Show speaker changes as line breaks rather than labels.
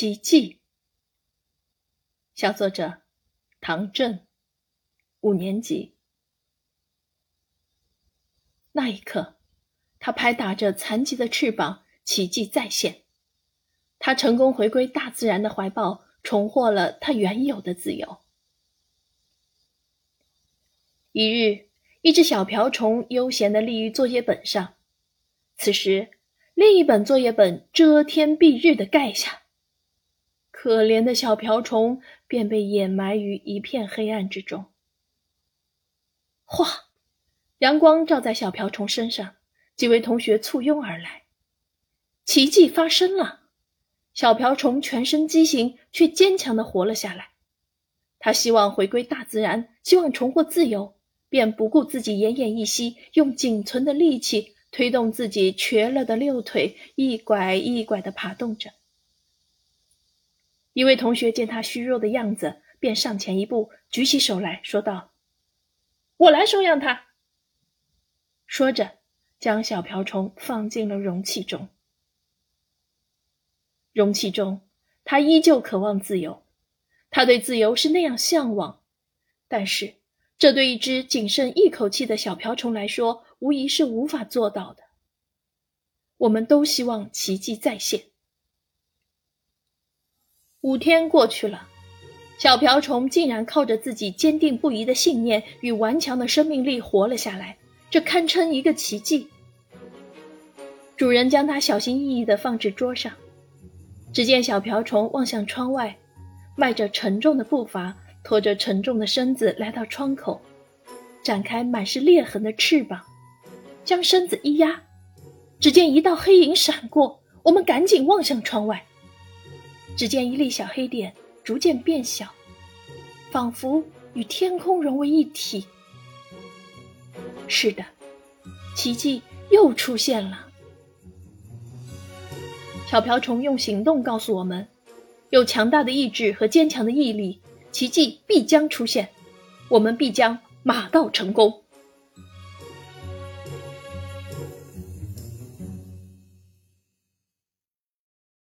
奇迹。小作者唐振，五年级。那一刻，他拍打着残疾的翅膀，奇迹再现。他成功回归大自然的怀抱，重获了他原有的自由。一日，一只小瓢虫悠闲地立于作业本上，此时，另一本作业本遮天蔽日的盖下。可怜的小瓢虫便被掩埋于一片黑暗之中。哗，阳光照在小瓢虫身上，几位同学簇拥而来。奇迹发生了，小瓢虫全身畸形，却坚强的活了下来。他希望回归大自然，希望重获自由，便不顾自己奄奄一息，用仅存的力气推动自己瘸了的六腿，一拐一拐的爬动着。一位同学见他虚弱的样子，便上前一步，举起手来说道：“我来收养他。”说着，将小瓢虫放进了容器中。容器中，他依旧渴望自由，他对自由是那样向往。但是，这对一只仅剩一口气的小瓢虫来说，无疑是无法做到的。我们都希望奇迹再现。五天过去了，小瓢虫竟然靠着自己坚定不移的信念与顽强的生命力活了下来，这堪称一个奇迹。主人将它小心翼翼地放置桌上，只见小瓢虫望向窗外，迈着沉重的步伐，拖着沉重的身子来到窗口，展开满是裂痕的翅膀，将身子一压，只见一道黑影闪过，我们赶紧望向窗外。只见一粒小黑点逐渐变小，仿佛与天空融为一体。是的，奇迹又出现了。小瓢虫用行动告诉我们：有强大的意志和坚强的毅力，奇迹必将出现，我们必将马到成功。